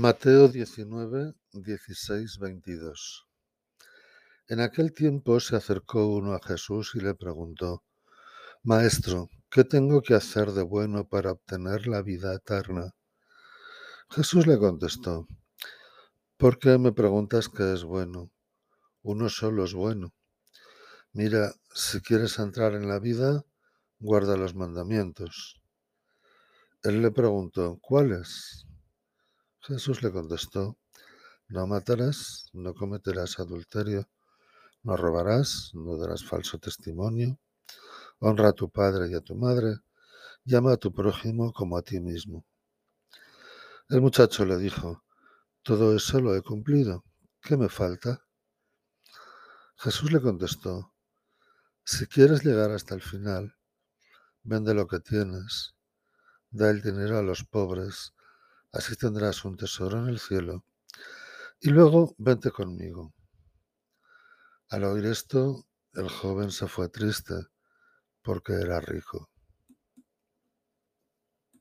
Mateo 19, 16, 22. En aquel tiempo se acercó uno a Jesús y le preguntó, Maestro, ¿qué tengo que hacer de bueno para obtener la vida eterna? Jesús le contestó, ¿por qué me preguntas qué es bueno? Uno solo es bueno. Mira, si quieres entrar en la vida, guarda los mandamientos. Él le preguntó, ¿cuáles? Jesús le contestó, no matarás, no cometerás adulterio, no robarás, no darás falso testimonio, honra a tu padre y a tu madre, llama a tu prójimo como a ti mismo. El muchacho le dijo, todo eso lo he cumplido, ¿qué me falta? Jesús le contestó, si quieres llegar hasta el final, vende lo que tienes, da el dinero a los pobres, así tendrás un tesoro en el cielo. Y luego vente conmigo. Al oír esto, el joven se fue triste porque era rico.